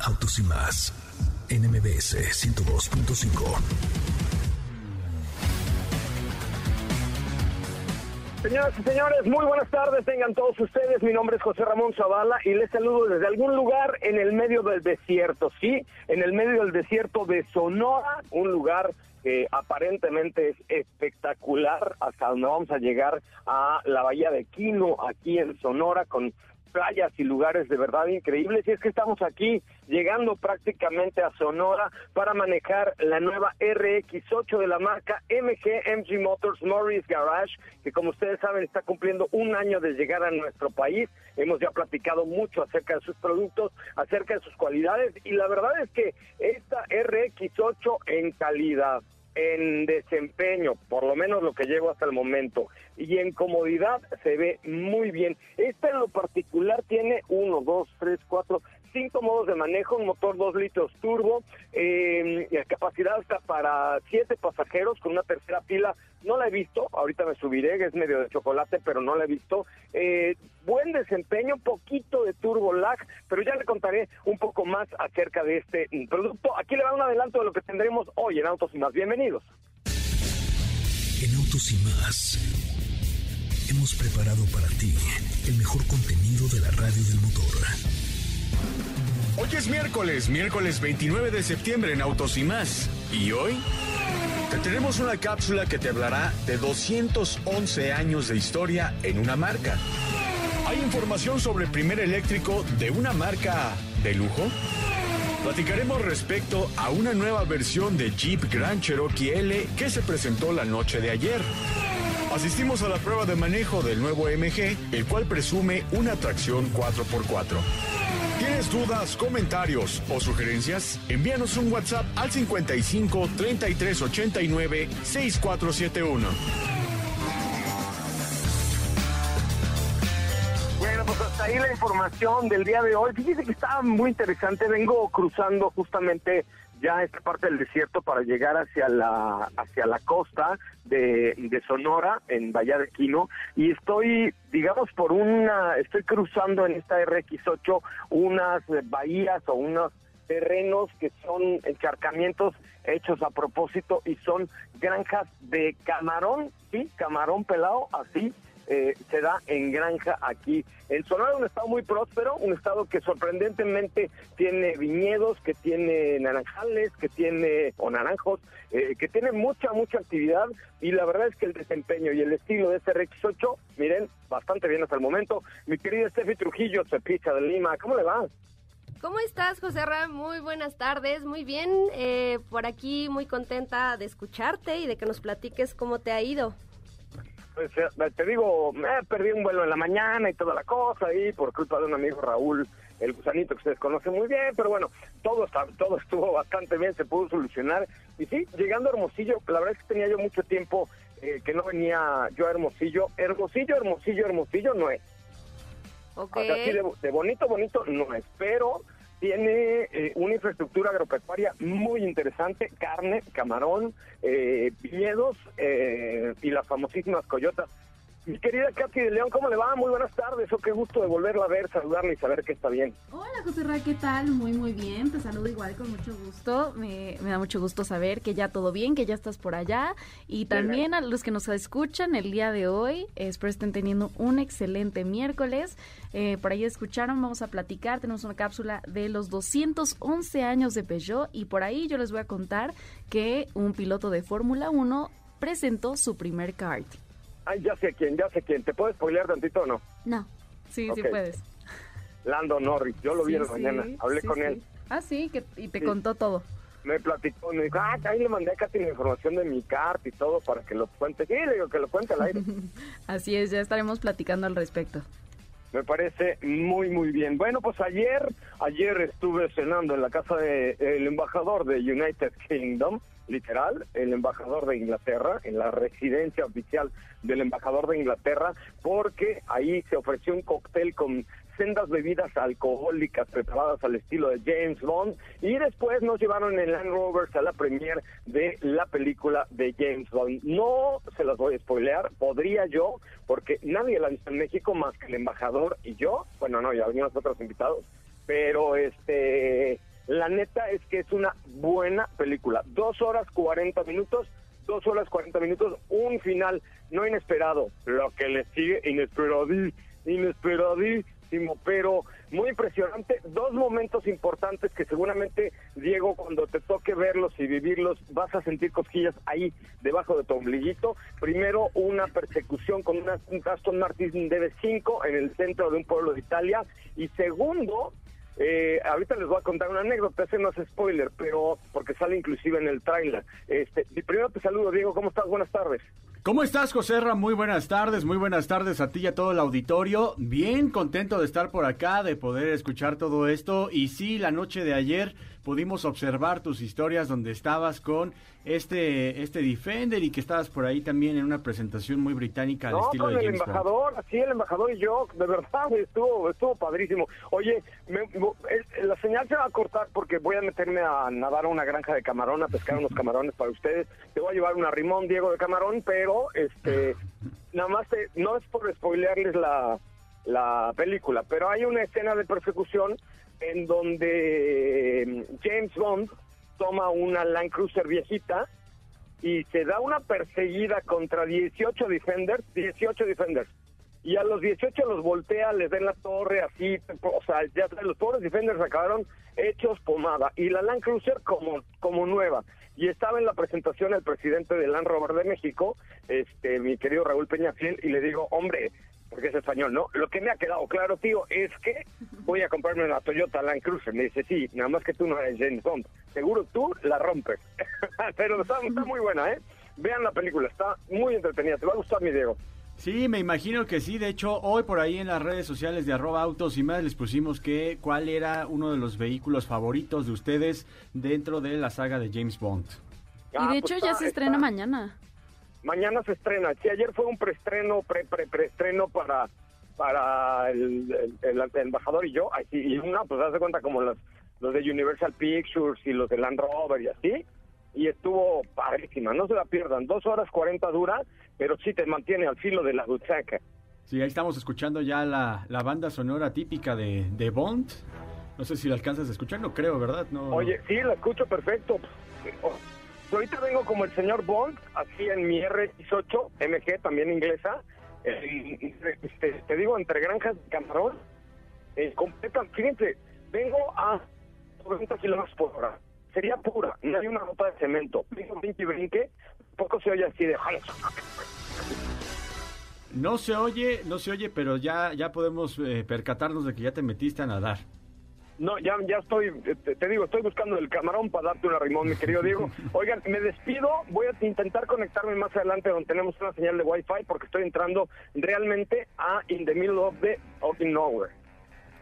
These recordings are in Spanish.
Autos y más. NMBS 102.5. Señoras y señores, muy buenas tardes, tengan todos ustedes. Mi nombre es José Ramón Zavala y les saludo desde algún lugar en el medio del desierto, sí, en el medio del desierto de Sonora, un lugar que aparentemente es espectacular, hasta donde vamos a llegar a la bahía de Quino, aquí en Sonora, con playas y lugares de verdad increíbles. Y es que estamos aquí llegando prácticamente a Sonora para manejar la nueva RX8 de la marca MG MG Motors Morris Garage, que como ustedes saben está cumpliendo un año de llegar a nuestro país. Hemos ya platicado mucho acerca de sus productos, acerca de sus cualidades y la verdad es que esta RX8 en calidad, en desempeño, por lo menos lo que llevo hasta el momento, y en comodidad se ve muy bien. Esta en lo particular tiene uno, dos, tres, cuatro, cinco modos de manejo, un motor 2 litros turbo, eh, capacidad hasta para siete pasajeros con una tercera pila. No la he visto, ahorita me subiré, es medio de chocolate, pero no la he visto. Eh, buen desempeño, poquito de turbo lag, pero ya le contaré un poco más acerca de este producto. Aquí le va un adelanto de lo que tendremos hoy en Autos y Más. Bienvenidos. En Autos y Más hemos preparado para ti el mejor contenido de la radio del motor. Hoy es miércoles, miércoles 29 de septiembre en Autos y más. Y hoy te tenemos una cápsula que te hablará de 211 años de historia en una marca. Hay información sobre el primer eléctrico de una marca de lujo. Platicaremos respecto a una nueva versión de Jeep Grand Cherokee L que se presentó la noche de ayer. Asistimos a la prueba de manejo del nuevo MG, el cual presume una tracción 4x4. ¿Tienes dudas, comentarios o sugerencias? Envíanos un WhatsApp al 55 33 89 6471. Bueno, pues hasta ahí la información del día de hoy. Fíjese que está muy interesante. Vengo cruzando justamente ya esta parte del desierto para llegar hacia la hacia la costa de, de Sonora en Bahía de Quino. Y estoy digamos por una estoy cruzando en esta RX8 unas bahías o unos terrenos que son encharcamientos hechos a propósito y son granjas de camarón, sí, camarón pelado, así eh, se da en granja aquí en Sonora, un estado muy próspero, un estado que sorprendentemente tiene viñedos, que tiene naranjales, que tiene, o naranjos, eh, que tiene mucha, mucha actividad y la verdad es que el desempeño y el estilo de este RX8, miren, bastante bien hasta el momento. Mi querida Steffi Trujillo, Cepicha de Lima, ¿cómo le va? ¿Cómo estás, José Ram? Muy buenas tardes, muy bien. Eh, por aquí muy contenta de escucharte y de que nos platiques cómo te ha ido. Pues eh, te digo, perdí un vuelo en la mañana y toda la cosa ahí por culpa de un amigo Raúl, el gusanito que ustedes conocen muy bien, pero bueno, todo está, todo estuvo bastante bien, se pudo solucionar. Y sí, llegando a Hermosillo, la verdad es que tenía yo mucho tiempo eh, que no venía yo a Hermosillo. Hermosillo, Hermosillo, Hermosillo no es. Ok. O sea, de, de bonito, bonito no es, pero tiene eh, una infraestructura agropecuaria muy interesante, carne, camarón, eh, viñedos eh, y las famosísimas coyotas. Mi querida Katy de León, ¿cómo le va? Muy buenas tardes. Oh, qué gusto de volverla a ver, saludarla y saber que está bien. Hola, José Ra, ¿qué tal? Muy, muy bien. Te saludo igual con mucho gusto. Me, me da mucho gusto saber que ya todo bien, que ya estás por allá. Y también a los que nos escuchan el día de hoy, espero estén teniendo un excelente miércoles. Eh, por ahí escucharon, vamos a platicar. Tenemos una cápsula de los 211 años de Peugeot. Y por ahí yo les voy a contar que un piloto de Fórmula 1 presentó su primer kart. Ay, ya sé quién, ya sé quién. ¿Te puedes spoilear tantito o no? No. Sí, sí puedes. Lando Norris, yo lo vi en la sí, mañana, hablé sí, con sí. él. Ah, sí, que, y te Sí. contó todo. Me platicó, me dijo, ah, ahí le mandé a Katy la información de mi carta y todo para que lo cuente. Sí, le digo que lo cuente al aire. Así es, ya estaremos platicando al respecto. Me parece muy, muy bien. Bueno, pues ayer, ayer estuve cenando en la casa del embajador de United Kingdom, literal, el embajador de Inglaterra, en la residencia oficial del embajador de Inglaterra, porque ahí se ofreció un cóctel con sendas bebidas alcohólicas preparadas al estilo de James Bond y después nos llevaron en Land Rovers a la premier de la película de James Bond. No se las voy a spoilear, podría yo, porque nadie la ha visto en México más que el embajador y yo. Bueno, no, venían los otros invitados, pero este, la neta es que es una buena película. Dos horas 40 minutos, dos horas 40 minutos, un final no inesperado, lo que le sigue inesperadí, inesperadísimo, pero muy impresionante. Dos momentos importantes que seguramente, Diego, cuando te toque verlos y vivirlos, vas a sentir cosquillas ahí debajo de tu ombliguito. Primero, una persecución con una, un Aston Martin DB5 en el centro de un pueblo de Italia. Y segundo, eh, ahorita les voy a contar una anécdota, ese no es spoiler, pero porque sale inclusive en el tráiler. Este, primero te saludo, Diego, ¿cómo estás? Buenas tardes. ¿Cómo estás, Joserra? Muy buenas tardes, muy buenas tardes a ti y a todo el auditorio. Bien contento de estar por acá, de poder escuchar todo esto. Y sí, la noche de ayer pudimos observar tus historias donde estabas con este, este Defender y que estabas por ahí también en una presentación muy británica al No, estilo con de el James Bond. embajador, así el embajador y yo, de verdad, estuvo, estuvo padrísimo. Oye, me- el- la señal se va a cortar porque voy a meterme a nadar a una granja de camarón, a pescar unos camarones para ustedes. Te voy a llevar una rimón, Diego, de camarón, pero este, nada más, te- no es por spoilearles la, la película, pero hay una escena de persecución en donde James Bond toma una Land Cruiser viejita y se da una perseguida contra 18 defenders, 18 defenders. Y a los 18 los voltea, les da en la torre, así, o sea, ya los pobres defenders acabaron hechos pomada. Y la Land Cruiser como, como nueva. Y estaba en la presentación el presidente de Land Rover de México, este, mi querido Raúl Peñafiel, y le digo, hombre, porque es español, ¿no? Lo que me ha quedado claro, tío, es que voy a comprarme una Toyota Land Cruiser. Me dice, sí, nada más que tú no eres James Bond. Seguro tú la rompes. Pero está, está muy buena, ¿eh? Vean la película, está muy entretenida. Te va a gustar, mi Diego. Sí, me imagino que sí. De hecho, hoy por ahí en las redes sociales de arroba autos y más les pusimos que cuál era uno de los vehículos favoritos de ustedes dentro de la saga de James Bond. y Ah, de pues hecho ya está- se estrena está- mañana. Mañana se estrena. Sí, ayer fue un preestreno, pre, pre, preestreno para para el, el- el embajador y yo. Ay, sí, y una, pues haz de cuenta como los, los de Universal Pictures y los de Land Rover y así. Y estuvo padrísima. No se la pierdan. Dos horas cuarenta dura, pero sí te mantiene al filo de la butaca. Sí, ahí estamos escuchando ya la, la banda sonora típica de, de Bond. No sé si la alcanzas a escuchar, no creo, ¿verdad? No, no. Oye, sí, la escucho perfecto. Oh, Ahorita vengo como el señor Bond, así en mi RX8 MG, también inglesa. eh, este, te digo, entre granjas de camarón. Eh, completa, fíjense, vengo a 90 kilómetros por hora. Sería pura, no hay una nota de cemento. Vengo brinque y brinque, poco se oye así de... No se oye, no se oye, pero ya, ya podemos eh, percatarnos de que ya te metiste a nadar. No, ya, ya estoy, eh, te, te digo, estoy buscando el camarón para darte una rimón, mi querido Diego. Oigan, me despido, voy a intentar conectarme más adelante donde tenemos una señal de Wi-Fi porque estoy entrando realmente a In the Middle of the of the Nowhere.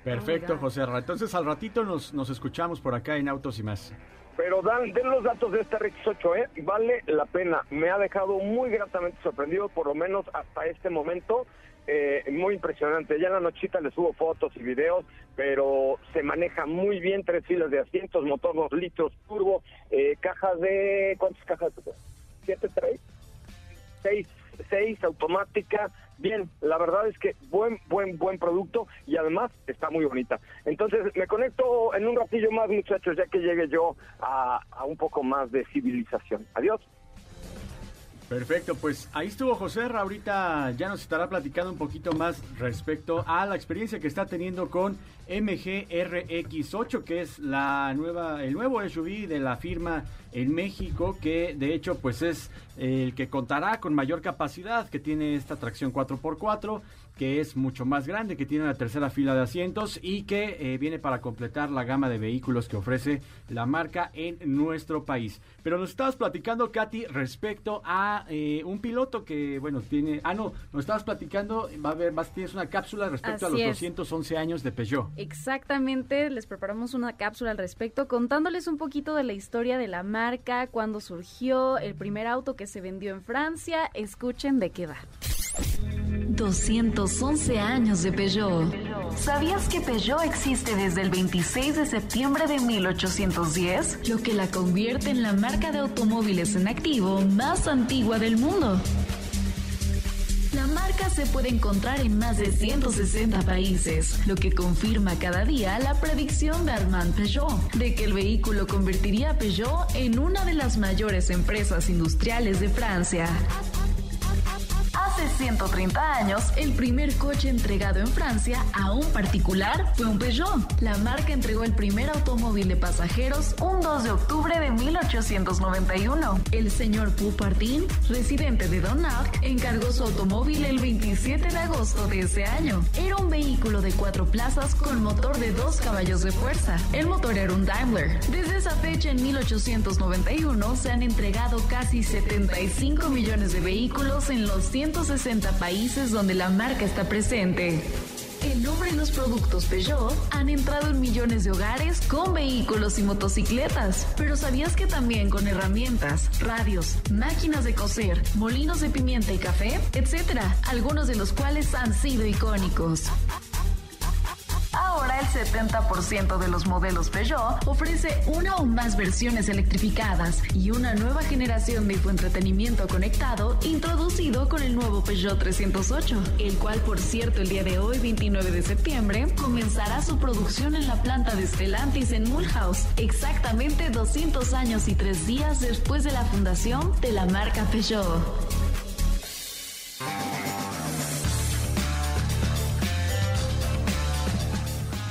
Perfecto, God. José. Entonces al ratito nos, nos escuchamos por acá en Autos y más. Pero dan, den los datos de este RX8, ¿eh? Vale la pena. Me ha dejado muy gratamente sorprendido, por lo menos hasta este momento. Eh, muy impresionante. Ya en la nochita le subo fotos y videos, pero se maneja muy bien. Tres filas de asientos, motor 2 litros, turbo, eh, cajas de... ¿Cuántas cajas? ¿Siete, tres? Seis, seis, automática, bien, la verdad es que buen, buen, buen producto y además está muy bonita. Entonces me conecto en un ratillo más, muchachos, ya que llegue yo a un poco más de civilización. Adiós. Perfecto, pues ahí estuvo José ahorita ya nos estará platicando un poquito más respecto a la experiencia que está teniendo con MGRX8, que es la nueva, el nuevo SUV de la firma en México, que de hecho pues es el que contará con mayor capacidad, que tiene esta tracción 4x4 que es mucho más grande, que tiene una tercera fila de asientos y que eh, viene para completar la gama de vehículos que ofrece la marca en nuestro país. Pero nos estabas platicando, Katy, respecto a eh, un piloto que, bueno, tiene... Ah, no, nos estabas platicando, va a haber, más tienes una cápsula respecto a los 211 años de Peugeot. Exactamente, les preparamos una cápsula al respecto, contándoles un poquito de la historia de la marca, cuándo surgió, el primer auto que se vendió en Francia. Escuchen de qué va. 211 años de Peugeot. ¿Sabías que Peugeot existe desde el 26 de septiembre de 1810? Lo que la convierte en la marca de automóviles en activo más antigua del mundo. La marca se puede encontrar en más de 160 países, lo que confirma cada día la predicción de Armand Peugeot de que el vehículo convertiría a Peugeot en una de las mayores empresas industriales de Francia. Hace 130 años, el primer coche entregado en Francia a un particular fue un Peugeot. La marca entregó el primer automóvil de pasajeros un 2 de octubre de 1891. El señor Poupardin, residente de Donarc, encargó su automóvil el 27 de agosto de ese año. Era un vehículo de cuatro plazas con motor de dos caballos de fuerza. El motor era un Daimler. Desde esa fecha, en 1891, se han entregado casi 75 millones de vehículos en los 100 160 países donde la marca está presente. El nombre y los productos Peugeot han entrado en millones de hogares con vehículos y motocicletas. Pero ¿sabías que también con herramientas, radios, máquinas de coser, molinos de pimienta y café, etcétera, algunos de los cuales han sido icónicos? El 70% de los modelos Peugeot ofrece una o más versiones electrificadas y una nueva generación de infoentretenimiento conectado introducido con el nuevo Peugeot 308, el cual por cierto el día de hoy 29 de septiembre comenzará su producción en la planta de Stellantis en Mulhouse, exactamente 200 años y 3 días después de la fundación de la marca Peugeot.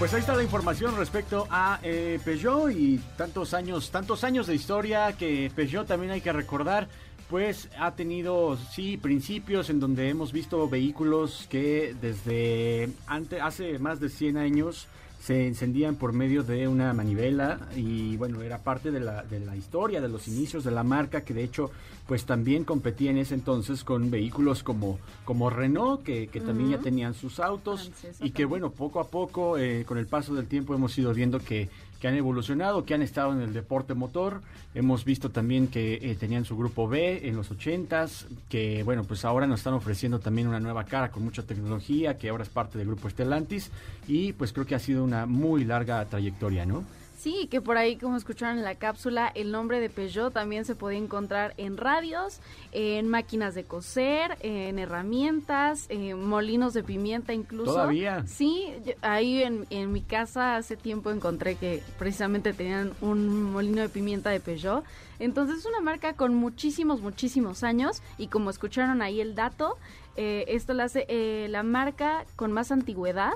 Pues ahí está la información respecto a eh, Peugeot y tantos años, tantos años de historia que Peugeot también hay que recordar, pues ha tenido sí principios en donde hemos visto vehículos que desde antes, hace más de 100 años se encendían por medio de una manivela y bueno, era parte de la, de la historia, de los inicios de la marca que de hecho pues también competía en ese entonces con vehículos como, como Renault que, también ya tenían sus autos y que bueno, poco a poco eh, con el paso del tiempo hemos ido viendo que que han evolucionado, que han estado en el deporte motor. Hemos visto también que eh, tenían su grupo B en los 80s, que bueno, pues ahora nos están ofreciendo también una nueva cara con mucha tecnología, que ahora es parte del grupo Stellantis y pues creo que ha sido una muy larga trayectoria, ¿no? Sí, que por ahí, como escucharon en la cápsula, el nombre de Peugeot también se puede encontrar en radios, en máquinas de coser, en herramientas, en molinos de pimienta incluso. ¿Todavía? Sí, ahí en, en mi casa hace tiempo encontré que precisamente tenían un molino de pimienta de Peugeot. Entonces es una marca con muchísimos, muchísimos años y como escucharon ahí el dato, eh, esto lo hace eh, la marca con más antigüedad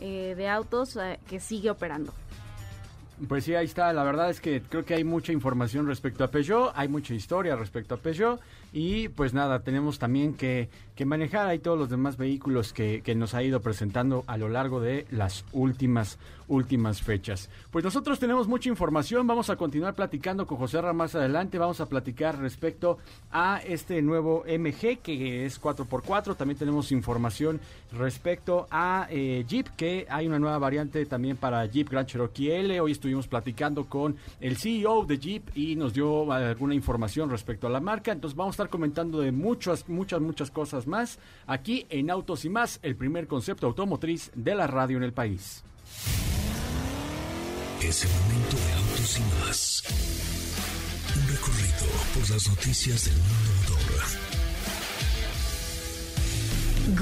eh, de autos que sigue operando. Pues sí, ahí está. La verdad es que creo que hay mucha información respecto a Peugeot, hay mucha historia respecto a Peugeot y pues nada, tenemos también que, que manejar ahí todos los demás vehículos que, nos ha ido presentando a lo largo de las últimas, últimas fechas. Pues nosotros tenemos mucha información, vamos a continuar platicando con José Ramón más adelante, vamos a platicar respecto a este nuevo MG que es 4x4, también tenemos información respecto a eh, Jeep, que hay una nueva variante también para Jeep Grand Cherokee L, hoy estuvimos platicando con el CEO de Jeep y nos dio alguna información respecto a la marca, entonces vamos a estar comentando de muchas, muchas, muchas cosas más aquí en Autos y más, el primer concepto automotriz de la radio en el país. Es el momento de Autos y más. Un recorrido por las noticias del mundo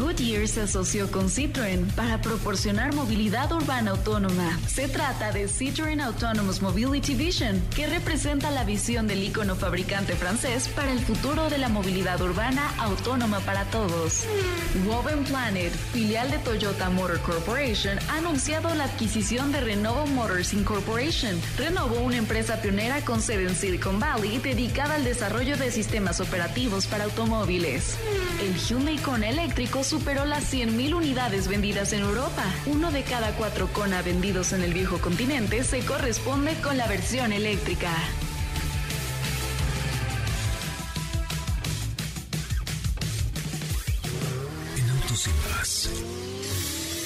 Goodyear se asoció con Citroën para proporcionar movilidad urbana autónoma. Se trata de Citroën Autonomous Mobility Vision, que representa la visión del ícono fabricante francés para el futuro de la movilidad urbana autónoma para todos. Woven Planet, filial de Toyota Motor Corporation, ha anunciado la adquisición de Renovo Motors Incorporation. Renovo, una empresa pionera con sede en Silicon Valley dedicada al desarrollo de sistemas operativos para automóviles. El Hyundai Kona eléctrico superó las 100.000 unidades vendidas en Europa. Uno de cada cuatro Kona vendidos en el viejo continente se corresponde con la versión eléctrica. En Autos y Más.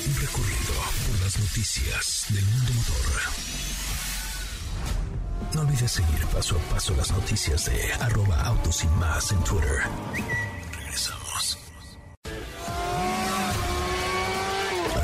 Un recorrido por las noticias del mundo motor. No olvides seguir paso a paso las noticias de arroba autos en Twitter.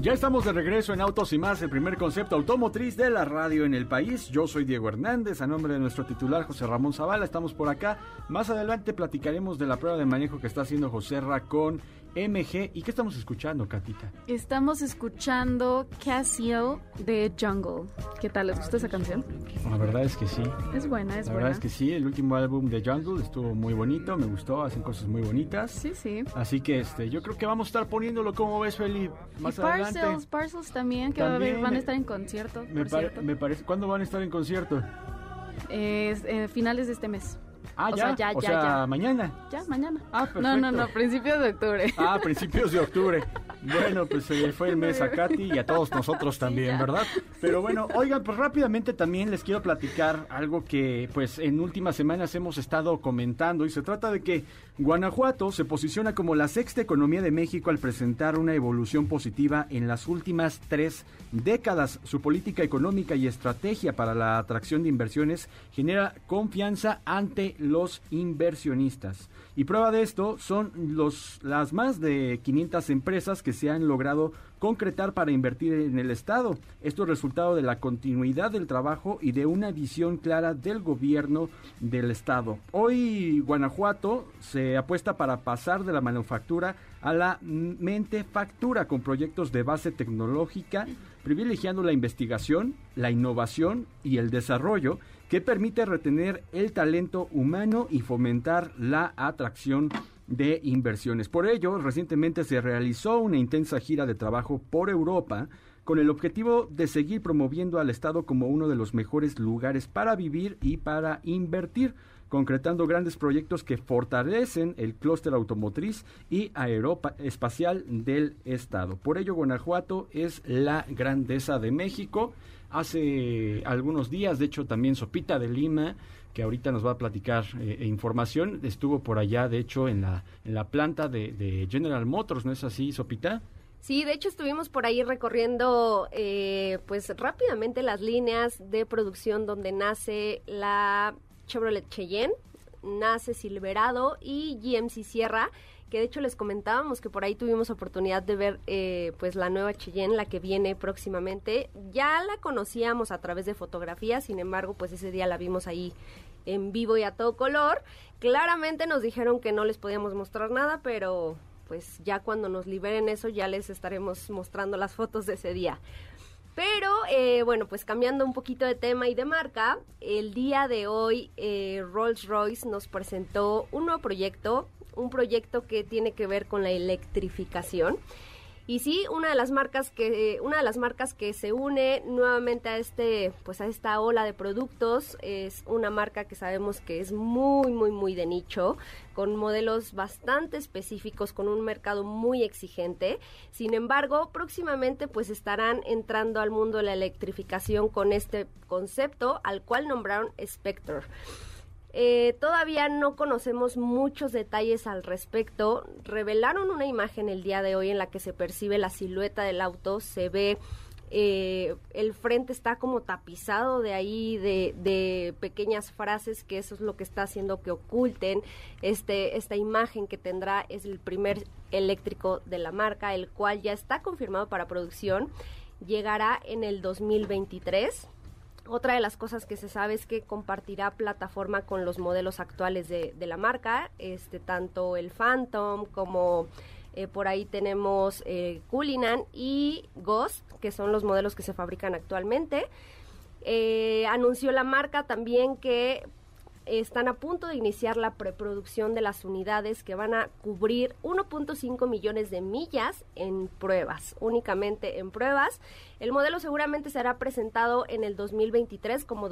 Ya estamos de regreso en Autos y más, el primer concepto automotriz de la radio en el país. Yo soy Diego Hernández, a nombre de nuestro titular José Ramón Zavala, estamos por acá. Más adelante platicaremos de la prueba de manejo que está haciendo José Ra con MG. ¿Y qué estamos escuchando, Catita? Estamos escuchando Casio de Jungle. ¿Qué tal? ¿Les gusta esa canción? La verdad es que sí. Es buena, es La buena. verdad es que sí, el último álbum de Jungle estuvo muy bonito, me gustó, hacen cosas muy bonitas. Sí, sí. Así que este, yo creo que vamos a estar poniéndolo como ves, Feli, más adelante. Parcels, Parcels también, que va a haber- van a estar en concierto, Me, por pare- cierto. me parece, ¿cuándo van a estar en concierto? Es, eh, finales de este mes. Ah, O ya, sea, ya, o ya, sea, ya. mañana. Ya, mañana. Ah, No, no, no, principios de octubre. Ah, principios de octubre. Bueno, pues se le fue el mes a Katy y a todos nosotros también. ¿verdad? Pero bueno, oigan, pues rápidamente también les quiero platicar algo que pues en últimas semanas hemos estado comentando y se trata de que Guanajuato se posiciona como la sexta economía de México al presentar una evolución positiva en las últimas tres décadas. Su política económica y estrategia para la atracción de inversiones genera confianza ante los inversionistas. Y prueba de esto son los, las más de 500 empresas que se han logrado concretar para invertir en el Estado. Esto es resultado de la continuidad del trabajo y de una visión clara del gobierno del Estado. Hoy Guanajuato se apuesta para pasar de la manufactura a la mentefactura con proyectos de base tecnológica, privilegiando la investigación, la innovación y el desarrollo que permite retener el talento humano y fomentar la atracción de inversiones. Por ello, recientemente se realizó una intensa gira de trabajo por Europa con el objetivo de seguir promoviendo al Estado como uno de los mejores lugares para vivir y para invertir, concretando grandes proyectos que fortalecen el clúster automotriz y aeroespacial del Estado. Por ello, Guanajuato es la grandeza de México. Hace algunos días, de hecho, también Sopita de Lima, que ahorita nos va a platicar eh, información, estuvo por allá, de hecho, en la, en la planta de, de General Motors, ¿no es así, Sopita? Sí, de hecho estuvimos por ahí recorriendo eh, pues rápidamente las líneas de producción donde nace la Chevrolet Cheyenne, nace Silverado y GMC Sierra, que de hecho les comentábamos que por ahí tuvimos oportunidad de ver eh, pues la nueva Cheyenne, la que viene próximamente. Ya la conocíamos a través de fotografías, sin embargo pues ese día la vimos ahí en vivo y a todo color. Claramente nos dijeron que no les podíamos mostrar nada, pero pues ya cuando nos liberen eso ya les estaremos mostrando las fotos de ese día. Pero eh, bueno, pues cambiando un poquito de tema y de marca, el día de hoy eh, Rolls Royce nos presentó un nuevo proyecto, un proyecto que tiene que ver con la electrificación. Y sí, una de las marcas que una de las marcas que se une nuevamente a este pues a esta ola de productos es una marca que sabemos que es muy muy muy de nicho, con modelos bastante específicos, con un mercado muy exigente. Sin embargo, próximamente pues estarán entrando al mundo de la electrificación con este concepto al cual nombraron Spectre. Eh, todavía no conocemos muchos detalles al respecto. Revelaron una imagen el día de hoy en la que se percibe la silueta del auto, se ve eh, el frente está como tapizado de ahí de, de, pequeñas frases que eso es lo que está haciendo que oculten este esta imagen que tendrá. Es el primer eléctrico de la marca el cual ya está confirmado para producción. Llegará en el 2023 otra de las cosas que se sabe es que compartirá plataforma con los modelos actuales de, la marca, este tanto el Phantom como eh, por ahí tenemos eh, Cullinan y Ghost, que son los modelos que se fabrican actualmente. Eh, anunció la marca también que están a punto de iniciar la preproducción de las unidades que van a cubrir 1.5 millones de millas en pruebas, únicamente en pruebas. El modelo seguramente será presentado en el 2023 como,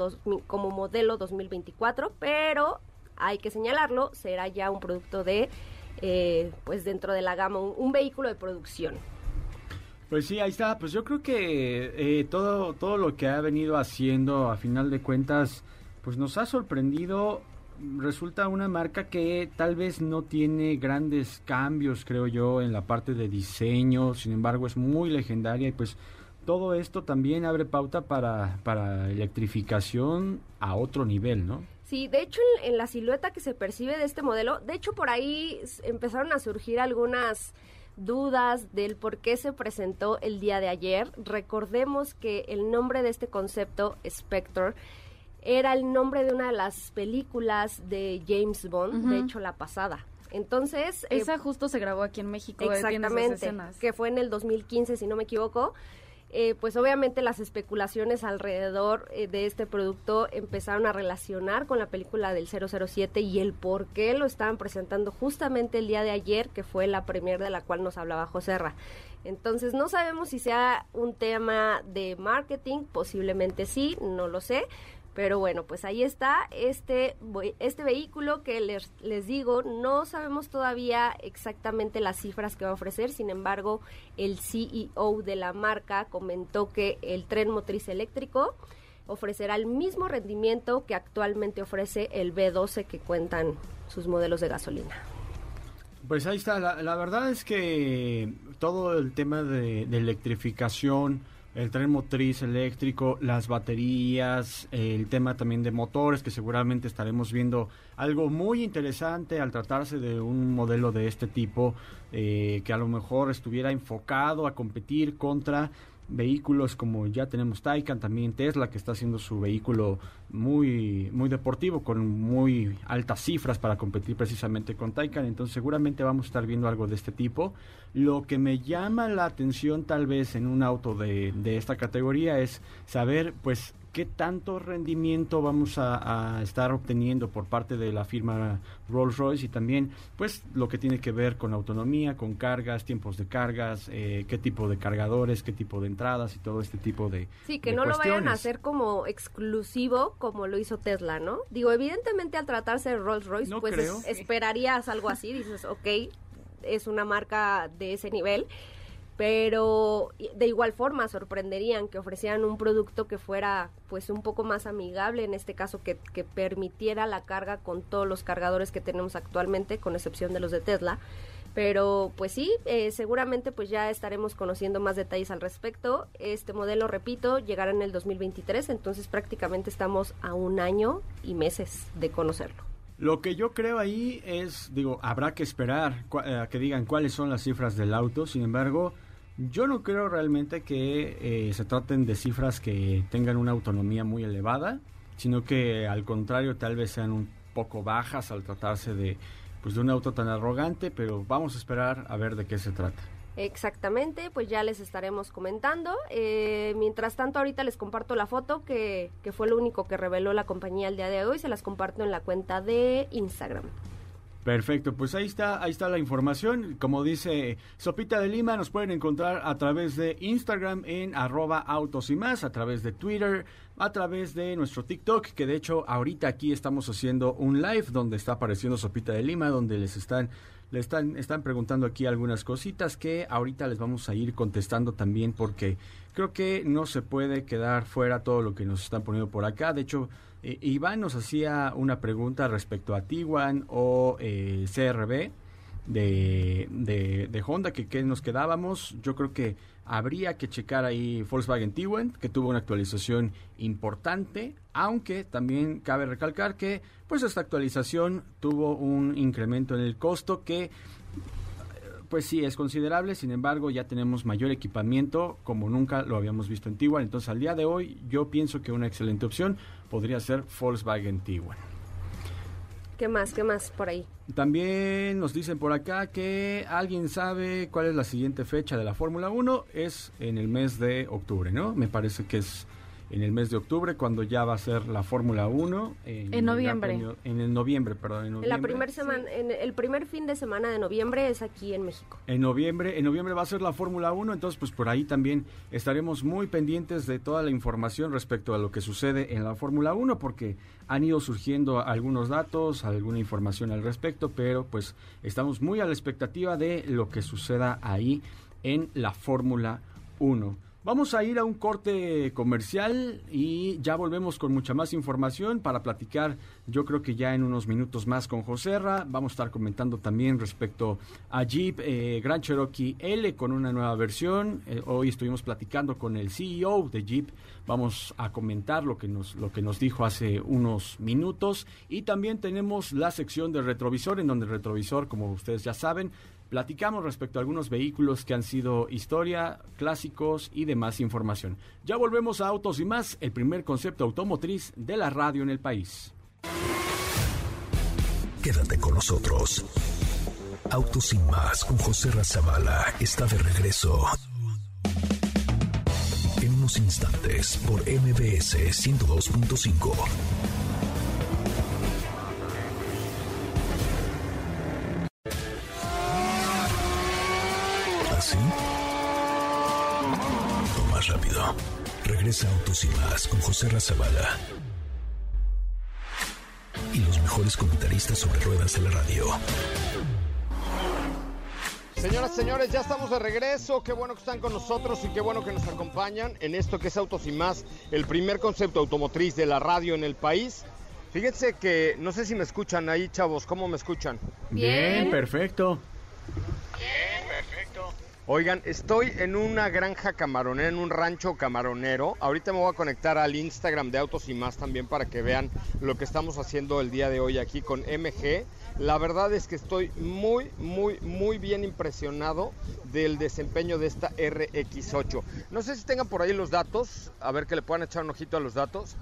como modelo 2024, pero hay que señalarlo, será ya un producto de eh, pues dentro de la gama, un, vehículo de producción. Pues sí, ahí está. Pues yo creo que eh, todo, todo lo que ha venido haciendo, a final de cuentas, pues nos ha sorprendido. Resulta una marca que tal vez no tiene grandes cambios, creo yo, en la parte de diseño. Sin embargo, es muy legendaria y pues todo esto también abre pauta para, para electrificación a otro nivel, ¿no? Sí, de hecho en, la silueta que se percibe de este modelo, de hecho por ahí empezaron a surgir algunas dudas del por qué se presentó el día de ayer. Recordemos que el nombre de este concepto, Spectre, era el nombre de una de las películas de James Bond, de hecho la pasada. Entonces... Eh, Esa justo se grabó aquí en México. Exactamente, que fue en el 2015, si no me equivoco. Eh, pues obviamente las especulaciones alrededor eh, de este producto empezaron a relacionar con la película del 007 y el por qué lo estaban presentando justamente el día de ayer, que fue la premier de la cual nos hablaba José Ra. Entonces no sabemos si sea un tema de marketing, posiblemente sí, no lo sé, pero bueno, pues ahí está este, este vehículo que les, les digo, no sabemos todavía exactamente las cifras que va a ofrecer, sin embargo, el CEO de la marca comentó que el tren motriz eléctrico ofrecerá el mismo rendimiento que actualmente ofrece el B12 que cuentan sus modelos de gasolina. Pues ahí está, la, verdad es que todo el tema de, de electrificación, el tren motriz eléctrico, las baterías, el tema también de motores, que seguramente estaremos viendo algo muy interesante al tratarse de un modelo de este tipo, eh, que a lo mejor estuviera enfocado a competir contra vehículos como ya tenemos Taycan, también Tesla que está haciendo su vehículo muy muy deportivo con muy altas cifras para competir precisamente con Taycan, entonces seguramente vamos a estar viendo algo de este tipo. Lo que me llama la atención tal vez en un auto de, de esta categoría es saber pues qué tanto rendimiento vamos a, estar obteniendo por parte de la firma Rolls Royce y también pues lo que tiene que ver con autonomía, con cargas, tiempos de cargas, eh, qué tipo de cargadores, qué tipo de entradas y todo este tipo de Sí, que no lo vayan a hacer como exclusivo como lo hizo Tesla, ¿no? Digo, evidentemente al tratarse de Rolls Royce pues esperarías algo así, dices, ok, es una marca de ese nivel pero de igual forma sorprenderían que ofrecieran un producto que fuera pues un poco más amigable, en este caso que, que permitiera la carga con todos los cargadores que tenemos actualmente, con excepción de los de Tesla. Pero pues sí, eh, seguramente pues ya estaremos conociendo más detalles al respecto. Este modelo, repito, llegará en el 2023, entonces prácticamente estamos a un año y meses de conocerlo. Lo que yo creo ahí es, digo, habrá que esperar a que digan cuáles son las cifras del auto, sin embargo, yo no creo realmente que eh, se traten de cifras que tengan una autonomía muy elevada, sino que al contrario tal vez sean un poco bajas al tratarse de pues de un auto tan arrogante, pero vamos a esperar a ver de qué se trata. Exactamente, pues ya les estaremos comentando. Eh, mientras tanto, ahorita les comparto la foto que, que fue lo único que reveló la compañía el día de hoy. Se las comparto en la cuenta de Instagram. Perfecto, pues ahí está, ahí está la información. Como dice Sopita de Lima, nos pueden encontrar a través de Instagram en arroba autos y más, a través de Twitter, a través de nuestro TikTok, que de hecho ahorita aquí estamos haciendo un live donde está apareciendo Sopita de Lima, donde les están le están, están preguntando aquí algunas cositas que ahorita les vamos a ir contestando también porque creo que no se puede quedar fuera todo lo que nos están poniendo por acá. De hecho, eh, Iván nos hacía una pregunta respecto a Tiguan o eh, CRB. de, Honda, que, que nos quedábamos. Yo creo que habría que checar ahí Volkswagen Tiguan, que tuvo una actualización importante, aunque también cabe recalcar que pues esta actualización tuvo un incremento en el costo que pues sí, es considerable, sin embargo ya tenemos mayor equipamiento como nunca lo habíamos visto en Tiguan, entonces al día de hoy yo pienso que una excelente opción podría ser Volkswagen Tiguan. ¿Qué más? ¿Qué más por ahí? También nos dicen por acá que alguien sabe cuál es la siguiente fecha de la Fórmula 1, es en el mes de octubre, ¿no? Me parece que es en el mes de octubre, cuando ya va a ser la Fórmula 1. En, noviembre. en el noviembre, perdón. En La primer semana, en el primer fin de semana de noviembre es aquí en México. En noviembre, en noviembre va a ser la Fórmula 1, entonces pues por ahí también estaremos muy pendientes de toda la información respecto a lo que sucede en la Fórmula 1, porque han ido surgiendo algunos datos, alguna información al respecto, pero pues estamos muy a la expectativa de lo que suceda ahí en la Fórmula 1. Vamos a ir a un corte comercial y ya volvemos con mucha más información para platicar, yo creo que ya en unos minutos más con Joserra. Vamos a estar comentando también respecto a Jeep eh, Grand Cherokee L con una nueva versión. Eh, hoy estuvimos platicando con el CEO de Jeep. Vamos a comentar lo que, nos, lo que nos dijo hace unos minutos. Y también tenemos la sección de retrovisor, en donde el retrovisor, como ustedes ya saben, Platicamos respecto a algunos vehículos que han sido historia, clásicos y demás información. Ya volvemos a Autos y más, el primer concepto automotriz de la radio en el país. Quédate con nosotros. Autos y más con José Razabala está de regreso. En unos instantes por MBS 102.5. Regresa Autos y Más con José Razabala. Y los mejores comentaristas sobre ruedas de la radio. Señoras y señores, ya estamos de regreso. Qué bueno que están con nosotros y qué bueno que nos acompañan en esto que es Autos y Más, el primer concepto automotriz de la radio en el país. Fíjense que no sé si me escuchan ahí, chavos. ¿Cómo me escuchan? Bien, perfecto. Oigan, estoy en una granja camaronera, en un rancho camaronero. Ahorita me voy a conectar al Instagram de Autos y más también para que vean lo que estamos haciendo el día de hoy aquí con MG. La verdad es que estoy muy, muy, muy bien impresionado del desempeño de esta RX8. No sé si tengan por ahí los datos, a ver que le puedan echar un ojito a los datos.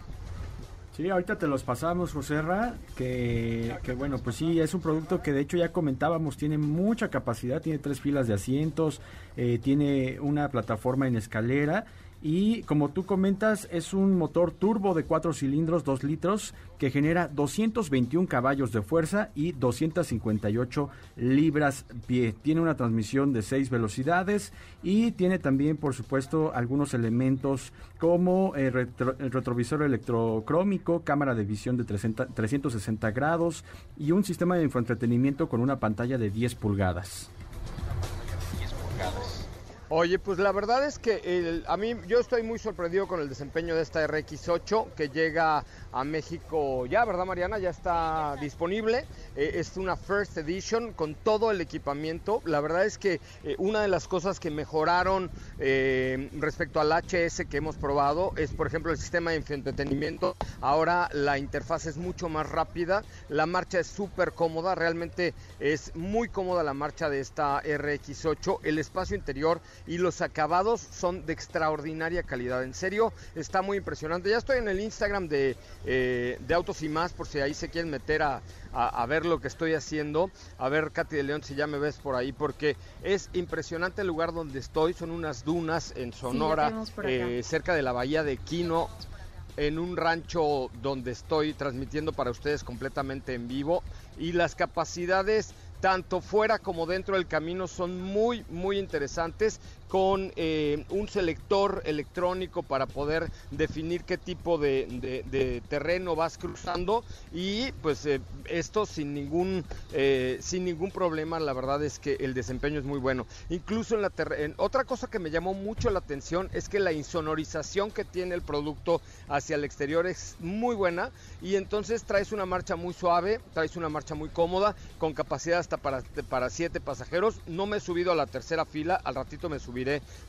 Sí, ahorita te los pasamos, Joserra, que, que bueno, pues sí, es un producto que de hecho ya comentábamos, tiene mucha capacidad, tiene tres filas de asientos, eh, tiene una plataforma en escalera y como tú comentas, es un motor turbo de 4 cilindros, 2 litros, que genera 221 caballos de fuerza y 258 libras pie. Tiene una transmisión de 6 velocidades y tiene también, por supuesto, algunos elementos como el, retrovisor electrocrómico, cámara de visión de 360 grados y un sistema de infoentretenimiento con una pantalla de 10 pulgadas. 10 pulgadas. Oye, pues la verdad es que a mí yo estoy muy sorprendido con el desempeño de esta RX8 que llega a México ya, ¿verdad Mariana? Ya está disponible. Eh, es una First Edition con todo el equipamiento. La verdad es que eh, una de las cosas que mejoraron eh, respecto al HS que hemos probado es, por ejemplo, el sistema de entretenimiento. Ahora la interfaz es mucho más rápida. La marcha es súper cómoda. Realmente es muy cómoda la marcha de esta RX8. El espacio interior y los acabados son de extraordinaria calidad. En serio, está muy impresionante. Ya estoy en el Instagram de eh, de Autos y más, por si ahí se quieren meter a, ver lo que estoy haciendo. A ver, Katy de León, si ya me ves por ahí, porque es impresionante el lugar donde estoy. Son unas dunas en Sonora, eh, cerca de la bahía de Quino en un rancho donde estoy transmitiendo para ustedes completamente en vivo y las capacidades tanto fuera como dentro del camino son muy muy interesantes con eh, un selector electrónico para poder definir qué tipo de, terreno vas cruzando. Y pues eh, esto sin ningún eh, sin ningún problema la verdad es que el desempeño es muy bueno. Incluso en la en, otra cosa que me llamó mucho la atención es que la insonorización que tiene el producto hacia el exterior es muy buena. Y entonces traes una marcha muy suave traes una marcha muy cómoda con capacidad hasta para para siete pasajeros. No me he subido a la tercera fila al ratito me subí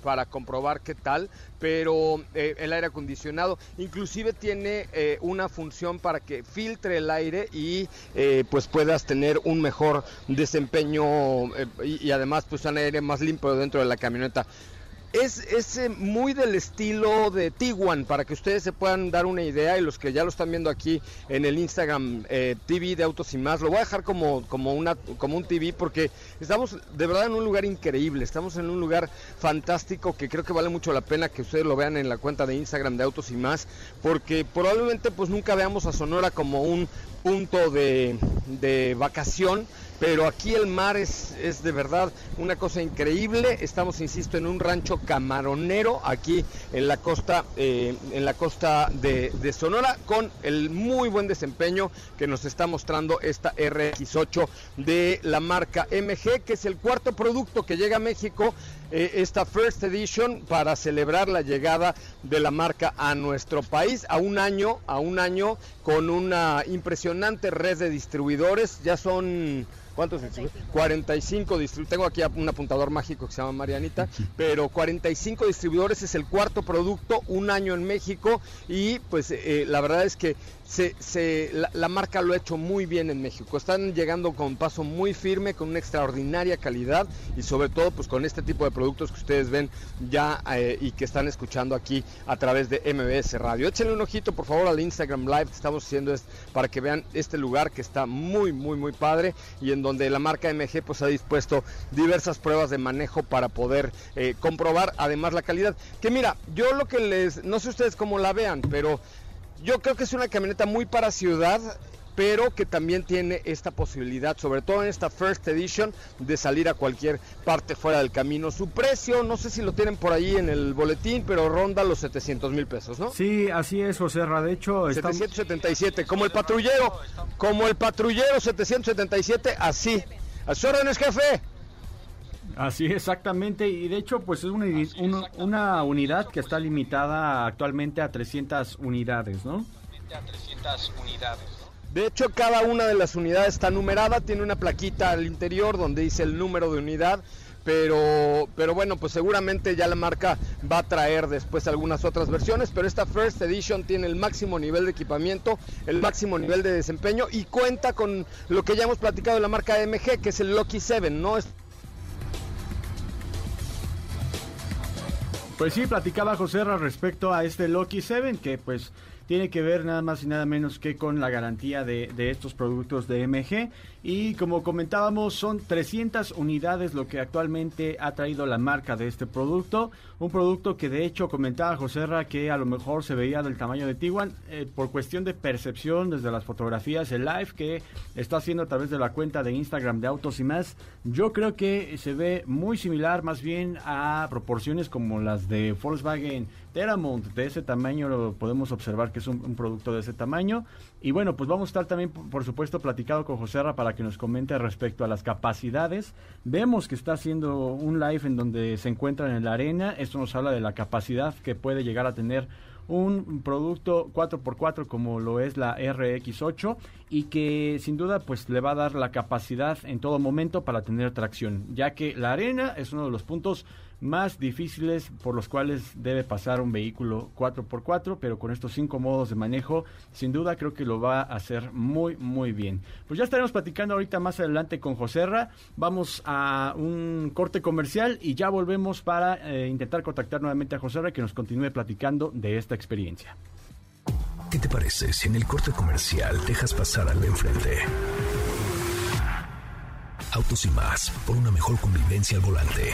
para comprobar qué tal, pero eh, el aire acondicionado inclusive tiene eh, una función para que filtre el aire y eh, pues puedas tener un mejor desempeño y, y, además pues un aire más limpio dentro de la camioneta. Es, es, muy del estilo de Tiguan, para que ustedes se puedan dar una idea y los que ya lo están viendo aquí en el Instagram eh, TV de Autos y Más, lo voy a dejar como, como, una, como un TV porque estamos de verdad en un lugar increíble, estamos en un lugar fantástico que creo que vale mucho la pena que ustedes lo vean en la cuenta de Instagram de Autos y Más, porque probablemente pues nunca veamos a Sonora como un punto de, de vacación, pero aquí el mar es, es de verdad una cosa increíble. Estamos, insisto, en un rancho camaronero aquí en la costa, eh, en la costa de, de, Sonora, con el muy buen desempeño que nos está mostrando esta RX8 de la marca MG, que es el cuarto producto que llega a México eh, esta First Edition para celebrar la llegada de la marca a nuestro país a un año, a un año con una impresionante red de distribuidores. Ya son ¿Cuántos? 45. distribuidores. Tengo aquí un apuntador mágico que se llama Marianita, pero 45 distribuidores es el cuarto producto, un año en México y pues eh, la verdad es que se, la, marca lo ha hecho muy bien en México. Están llegando con paso muy firme, con una extraordinaria calidad y sobre todo pues con este tipo de productos que ustedes ven ya eh, y que están escuchando aquí a través de MBS Radio. Échenle un ojito por favor al Instagram Live que estamos haciendo es para que vean este lugar que está muy muy muy padre y en donde la marca MG pues ha dispuesto diversas pruebas de manejo para poder eh, comprobar además la calidad. Que mira, yo lo que les, no sé ustedes cómo la vean, pero yo creo que es una camioneta muy para ciudad, pero que también tiene esta posibilidad, sobre todo en esta First Edition, de salir a cualquier parte fuera del camino. Su precio, no sé si lo tienen por ahí en el boletín, pero ronda los 700 mil pesos, ¿no? Sí, así es, José Ra. De hecho, 777, como el patrullero, como el patrullero 777, así. A sus órdenes, jefe. Así exactamente, y de hecho pues es una, una, unidad que está limitada actualmente a 300 unidades, ¿no? De hecho, cada una de las unidades está numerada, tiene una plaquita al interior donde dice el número de unidad, pero, pero bueno, pues seguramente ya la marca va a traer después algunas otras versiones, pero esta First Edition tiene el máximo nivel de equipamiento, el máximo nivel de desempeño y cuenta con lo que ya hemos platicado de la marca MG, que es el Lucky 7, ¿no? Pues sí, platicaba José respecto a este Loki 7, que pues tiene que ver nada más y nada menos que con la garantía de, estos productos de MG. Y como comentábamos, son 300 unidades lo que actualmente ha traído la marca de este producto. Un producto que de hecho comentaba José Ra que a lo mejor se veía del tamaño de Tiguan eh, por cuestión de percepción desde las fotografías, el live que está haciendo a través de la cuenta de Instagram de Autos y más. Yo creo que se ve muy similar más bien a proporciones como las de Volkswagen Teramont. De ese tamaño lo podemos observar que es un, producto de ese tamaño. Y bueno, pues vamos a estar también, por supuesto, platicado con José Ra para que nos comente respecto a las capacidades. Vemos que está haciendo un live en donde se encuentra en la arena. Esto nos habla de la capacidad que puede llegar a tener un producto 4x4 como lo es la RX8 y que sin duda pues le va a dar la capacidad en todo momento para tener tracción, ya que la arena es uno de los puntos más difíciles por los cuales debe pasar un vehículo 4x4, pero con estos cinco modos de manejo, sin duda creo que lo va a hacer muy, muy bien. Pues ya estaremos platicando ahorita más adelante con Joserra. Vamos a un corte comercial y ya volvemos para eh, intentar contactar nuevamente a Joserra que nos continúe platicando de esta experiencia. ¿Qué te parece si en el corte comercial dejas pasar al de enfrente? Autos y más, por una mejor convivencia al volante.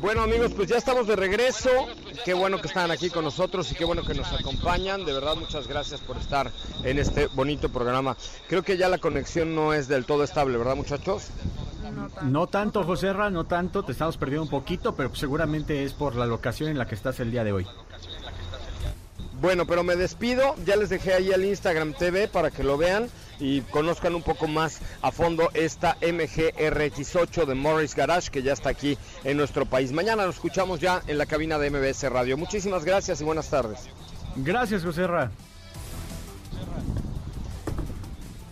Bueno amigos, pues ya estamos de regreso. Qué bueno que están aquí con nosotros y qué bueno que nos acompañan. De verdad, muchas gracias por estar en este bonito programa. Creo que ya la conexión no es del todo estable, ¿verdad muchachos? No tanto, José Ra, no tanto. Te estamos perdiendo un poquito, pero seguramente es por la locación en la que estás el día de hoy. Bueno, pero me despido. Ya les dejé ahí el Instagram TV para que lo vean y conozcan un poco más a fondo esta MGRX8 de Morris Garage que ya está aquí en nuestro país. Mañana nos escuchamos ya en la cabina de MBS Radio. Muchísimas gracias y buenas tardes. Gracias, José Ra.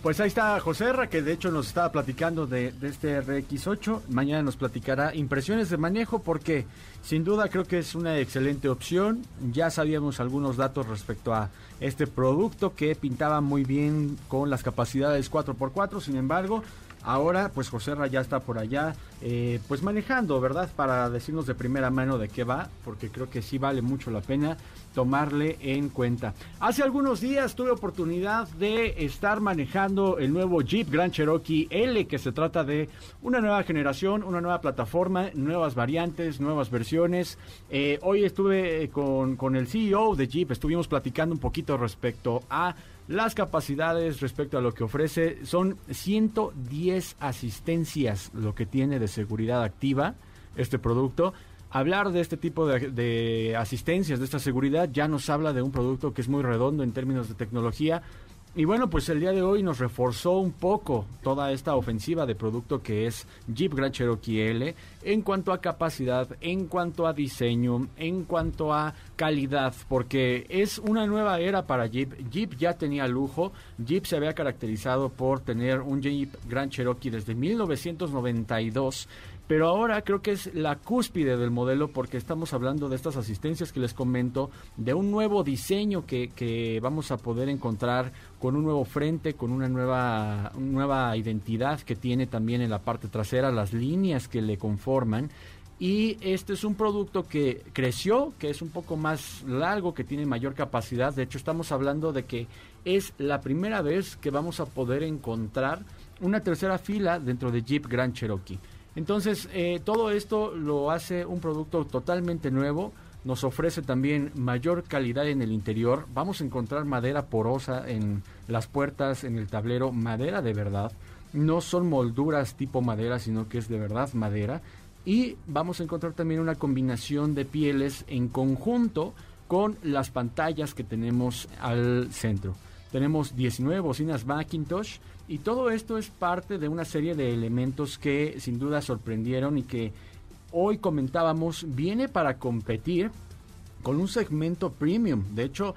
Pues ahí está José Ra, que de hecho nos estaba platicando de, este RX8. Mañana nos platicará impresiones de manejo porque sin duda creo que es una excelente opción. Ya sabíamos algunos datos respecto a este producto que pintaba muy bien con las capacidades 4x4. Sin embargo, Ahora, pues José ya está por allá, eh, pues manejando, ¿verdad? Para decirnos de primera mano de qué va, porque creo que sí vale mucho la pena tomarle en cuenta. Hace algunos días tuve oportunidad de estar manejando el nuevo Jeep Grand Cherokee L, que se trata de una nueva generación, una nueva plataforma, nuevas variantes, nuevas versiones. Eh, hoy estuve con, con el CEO de Jeep, estuvimos platicando un poquito respecto a las capacidades respecto a lo que ofrece son 110 asistencias, lo que tiene de seguridad activa este producto. Hablar de este tipo de, asistencias, de esta seguridad, ya nos habla de un producto que es muy redondo en términos de tecnología, y bueno, pues el día de hoy nos reforzó un poco toda esta ofensiva de producto que es Jeep Grand Cherokee L en cuanto a capacidad, en cuanto a diseño, en cuanto a calidad, porque es una nueva era para Jeep. Jeep ya tenía lujo, Jeep se había caracterizado por tener un Jeep Grand Cherokee desde 1992 pero ahora creo que es la cúspide del modelo porque estamos hablando de estas asistencias que les comento, de un nuevo diseño que, que vamos a poder encontrar con un nuevo frente, con una nueva, nueva identidad que tiene también en la parte trasera, las líneas que le conforman. Y este es un producto que creció, que es un poco más largo, que tiene mayor capacidad. De hecho, estamos hablando de que es la primera vez que vamos a poder encontrar una tercera fila dentro de Jeep Grand Cherokee. Entonces, eh, todo esto lo hace un producto totalmente nuevo, nos ofrece también mayor calidad en el interior, vamos a encontrar madera porosa en las puertas, en el tablero, madera de verdad, no son molduras tipo madera, sino que es de verdad madera, y vamos a encontrar también una combinación de pieles en conjunto con las pantallas que tenemos al centro. Tenemos 19 bocinas Macintosh, y todo esto es parte de una serie de elementos que sin duda sorprendieron y que hoy comentábamos viene para competir con un segmento premium. De hecho,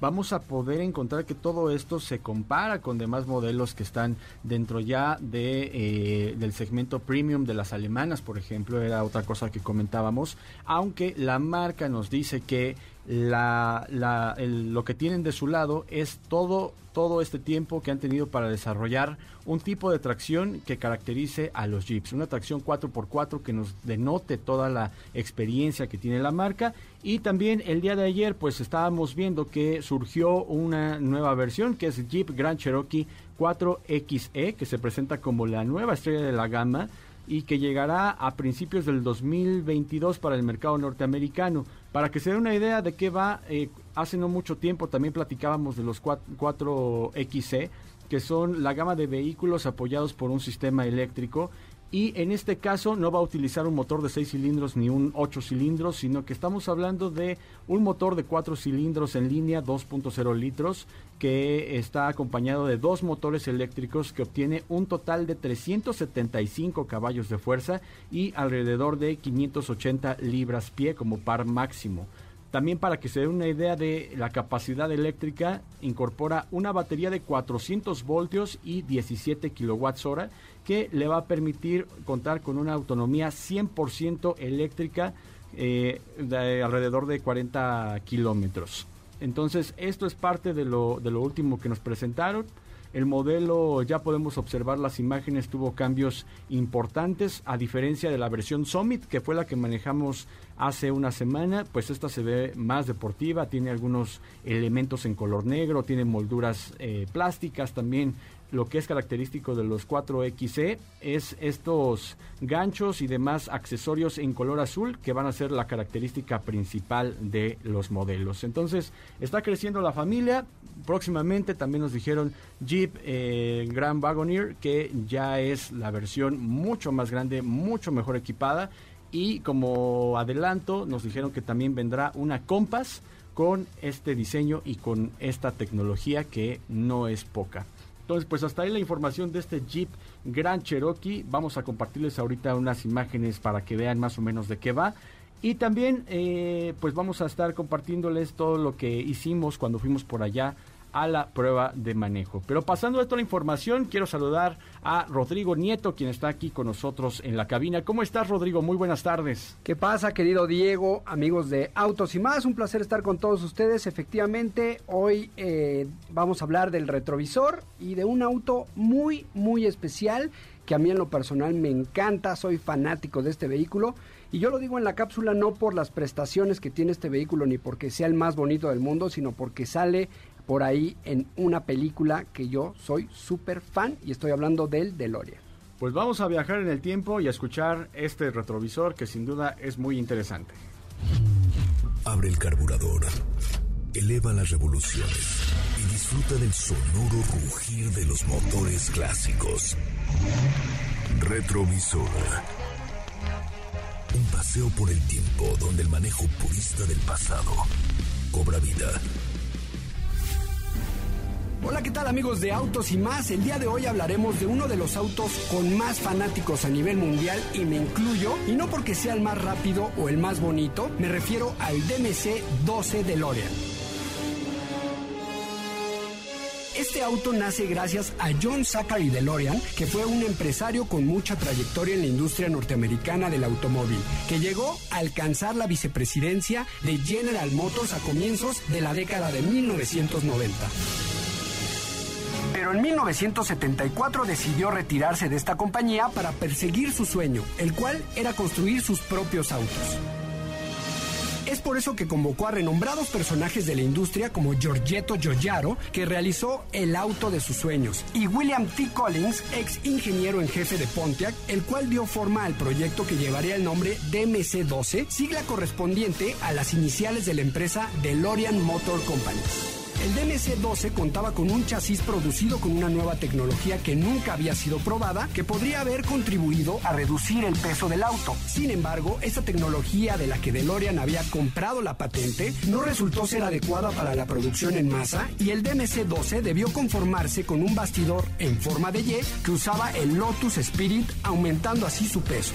vamos a poder encontrar que todo esto se compara con demás modelos que están dentro ya de, eh, del segmento premium de las alemanas, por ejemplo, era otra cosa que comentábamos, aunque la marca nos dice que la, lo que tienen de su lado es todo, todo este tiempo que han tenido para desarrollar un tipo de tracción que caracterice a los Jeeps, una tracción 4x4 que nos denote toda la experiencia que tiene la marca y también el día de ayer pues estábamos viendo que surgió una nueva versión que es Jeep Grand Cherokee 4XE que se presenta como la nueva estrella de la gama y que llegará a principios del 2022 para el mercado norteamericano. Para que se dé una idea de qué va, eh, hace no mucho tiempo también platicábamos de los 4, xe que son la gama de vehículos apoyados por un sistema eléctrico y en este caso no va a utilizar un motor de 6 cilindros ni un 8 cilindros, sino que estamos hablando de un motor de 4 cilindros en línea 2.0 litros que está acompañado de dos motores eléctricos que obtiene un total de 375 caballos de fuerza y alrededor de 580 libras pie como par máximo. También para que se dé una idea de la capacidad eléctrica, incorpora una batería de 400 voltios y 17 kilowatts hora que le va a permitir contar con una autonomía 100% eléctrica eh, de alrededor de 40 kilómetros. Entonces, esto es parte de lo último que nos presentaron. El modelo, ya podemos observar las imágenes, tuvo cambios importantes, a diferencia de la versión Summit, que fue la que manejamos hace una semana, pues esta se ve más deportiva, tiene algunos elementos en color negro, tiene molduras eh, plásticas también lo que es característico de los 4XE es estos ganchos y demás accesorios en color azul que van a ser la característica principal de los modelos. Entonces, está creciendo la familia. Próximamente también nos dijeron Jeep eh, Grand Wagoneer, que ya es la versión mucho más grande, mucho mejor equipada. Y como adelanto, nos dijeron que también vendrá una Compass con este diseño y con esta tecnología que no es poca. Entonces, pues hasta ahí la información de este Jeep Grand Cherokee. Vamos a compartirles ahorita unas imágenes para que vean más o menos de qué va. Y también, eh, pues vamos a estar compartiéndoles todo lo que hicimos cuando fuimos por allá a la prueba de manejo. Pero pasando de toda la información, quiero saludar a Rodrigo Nieto, quien está aquí con nosotros en la cabina. ¿Cómo estás, Rodrigo? Muy buenas tardes. ¿Qué pasa, querido Diego, amigos de Autos y más? Un placer estar con todos ustedes. Efectivamente, hoy eh, vamos a hablar del retrovisor y de un auto muy, muy especial que a mí en lo personal me encanta, soy fanático de este vehículo. Y yo lo digo en la cápsula no por las prestaciones que tiene este vehículo ni porque sea el más bonito del mundo, sino porque sale por ahí en una película que yo soy súper fan y estoy hablando del DeLorean. Pues vamos a viajar en el tiempo y a escuchar este retrovisor que sin duda es muy interesante. Abre el carburador, eleva las revoluciones y disfruta del sonoro rugir de los motores clásicos. Retrovisor. Un paseo por el tiempo donde el manejo purista del pasado cobra vida Hola, ¿qué tal amigos de Autos y más? El día de hoy hablaremos de uno de los autos con más fanáticos a nivel mundial y me incluyo, y no porque sea el más rápido o el más bonito, me refiero al DMC 12 DeLorean. Este auto nace gracias a John Zachary DeLorean, que fue un empresario con mucha trayectoria en la industria norteamericana del automóvil, que llegó a alcanzar la vicepresidencia de General Motors a comienzos de la década de 1990 pero en 1974 decidió retirarse de esta compañía para perseguir su sueño, el cual era construir sus propios autos. Es por eso que convocó a renombrados personajes de la industria como Giorgetto Giugiaro, que realizó el auto de sus sueños, y William T. Collins, ex ingeniero en jefe de Pontiac, el cual dio forma al proyecto que llevaría el nombre DMC-12, sigla correspondiente a las iniciales de la empresa DeLorean Motor Company. El DMC-12 contaba con un chasis producido con una nueva tecnología que nunca había sido probada, que podría haber contribuido a reducir el peso del auto. Sin embargo, esa tecnología de la que DeLorean había comprado la patente no resultó ser adecuada para la producción en masa y el DMC-12 debió conformarse con un bastidor en forma de Y que usaba el Lotus Spirit, aumentando así su peso.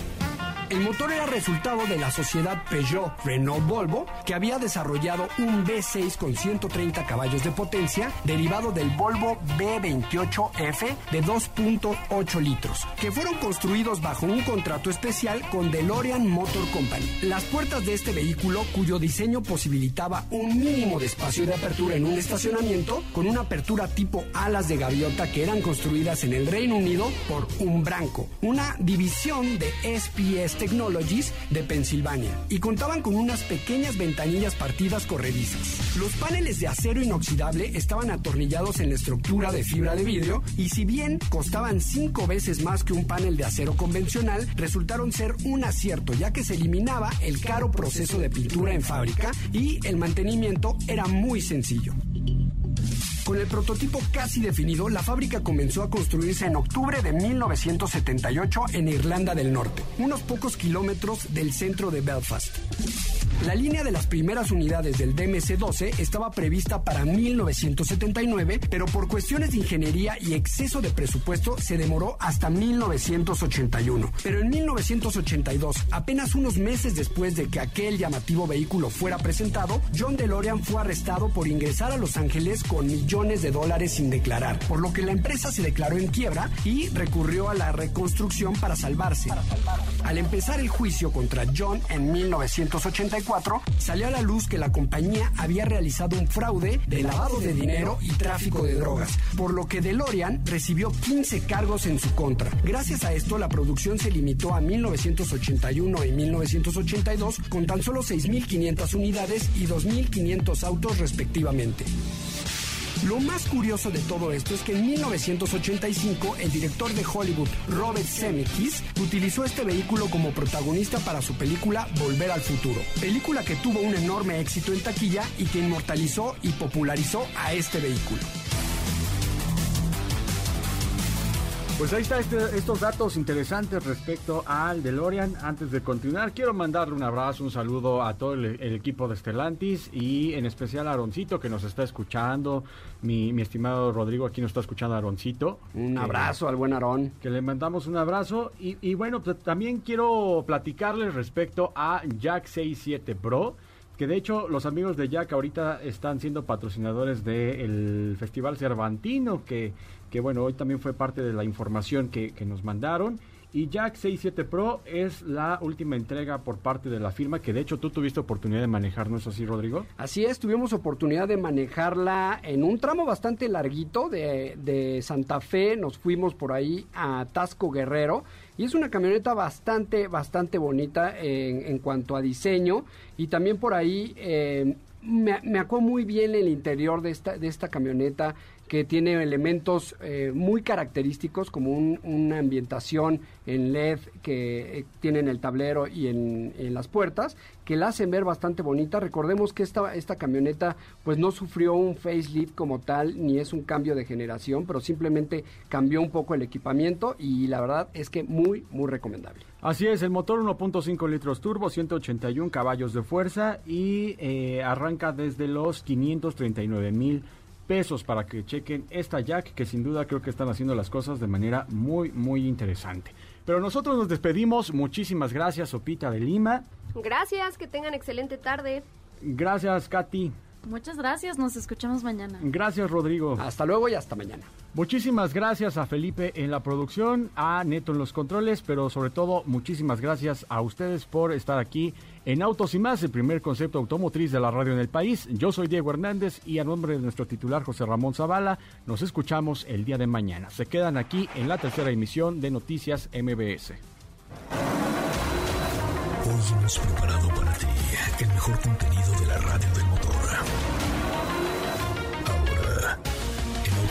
El motor era resultado de la sociedad Peugeot Renault Volvo, que había desarrollado un V6 con 130 caballos de potencia, derivado del Volvo B28F de 2.8 litros, que fueron construidos bajo un contrato especial con DeLorean Motor Company. Las puertas de este vehículo, cuyo diseño posibilitaba un mínimo de espacio de apertura en un estacionamiento, con una apertura tipo alas de gaviota que eran construidas en el Reino Unido por Umbranco, una división de SPS Technologies de Pensilvania y contaban con unas pequeñas ventanillas partidas corredizas. Los paneles de acero inoxidable estaban atornillados en la estructura de fibra de vidrio y si bien costaban cinco veces más que un panel de acero convencional, resultaron ser un acierto ya que se eliminaba el caro proceso de pintura en fábrica y el mantenimiento era muy sencillo. Con el prototipo casi definido, la fábrica comenzó a construirse en octubre de 1978 en Irlanda del Norte, unos pocos kilómetros del centro de Belfast. La línea de las primeras unidades del DMC-12 estaba prevista para 1979, pero por cuestiones de ingeniería y exceso de presupuesto se demoró hasta 1981. Pero en 1982, apenas unos meses después de que aquel llamativo vehículo fuera presentado, John DeLorean fue arrestado por ingresar a Los Ángeles con millones de dólares sin declarar, por lo que la empresa se declaró en quiebra y recurrió a la reconstrucción para salvarse. Al empezar el juicio contra John en 1984, 2004, salió a la luz que la compañía había realizado un fraude de lavado de dinero y tráfico de drogas, por lo que DeLorean recibió 15 cargos en su contra. Gracias a esto, la producción se limitó a 1981 y 1982 con tan solo 6.500 unidades y 2.500 autos respectivamente. Lo más curioso de todo esto es que en 1985 el director de Hollywood, Robert Zemeckis, utilizó este vehículo como protagonista para su película Volver al Futuro, película que tuvo un enorme éxito en taquilla y que inmortalizó y popularizó a este vehículo. Pues ahí están este, estos datos interesantes respecto al DeLorean. Antes de continuar, quiero mandarle un abrazo, un saludo a todo el, el equipo de Stellantis y en especial a Aroncito que nos está escuchando. Mi, mi estimado Rodrigo aquí nos está escuchando Aroncito. Un abrazo al buen Aarón. Que le mandamos un abrazo. Y, y bueno, pues, también quiero platicarles respecto a Jack 67 Pro. Que de hecho los amigos de Jack ahorita están siendo patrocinadores del Festival Cervantino, que, que bueno, hoy también fue parte de la información que, nos mandaron. Y Jack 67 Pro es la última entrega por parte de la firma, que de hecho tú tuviste oportunidad de manejar, ¿no es así, Rodrigo? Así es, tuvimos oportunidad de manejarla en un tramo bastante larguito de, de Santa Fe, nos fuimos por ahí a Tasco Guerrero y es una camioneta bastante, bastante bonita en, en cuanto a diseño y también por ahí eh, me, me muy bien el interior de esta, de esta camioneta que tiene elementos eh, muy característicos como un- una ambientación en LED que eh, tiene en el tablero y en, en las puertas que la hacen ver bastante bonita. Recordemos que esta, esta camioneta pues no sufrió un facelift como tal ni es un cambio de generación, pero simplemente cambió un poco el equipamiento y la verdad es que muy, muy recomendable. Así es, el motor 1.5 litros turbo, 181 caballos de fuerza y eh, arranca desde los 539 mil pesos para que chequen esta Jack que sin duda creo que están haciendo las cosas de manera muy muy interesante. Pero nosotros nos despedimos, muchísimas gracias Sopita de Lima, Gracias, que tengan excelente tarde. gracias Katy, Muchas gracias, nos escuchamos mañana. gracias Rodrigo. Hasta luego y hasta mañana. Muchísimas gracias a Felipe en la producción, a Neto en los controles, pero sobre todo muchísimas gracias a ustedes por estar aquí en Autos y Más, el primer concepto automotriz de la radio en el país. Yo soy Diego Hernández y a nombre de nuestro titular José Ramón Zavala, nos escuchamos el día de mañana. Se quedan aquí en la tercera emisión de Noticias MBS. Hoy hemos preparado para ti el mejor contenido de la radio del motor.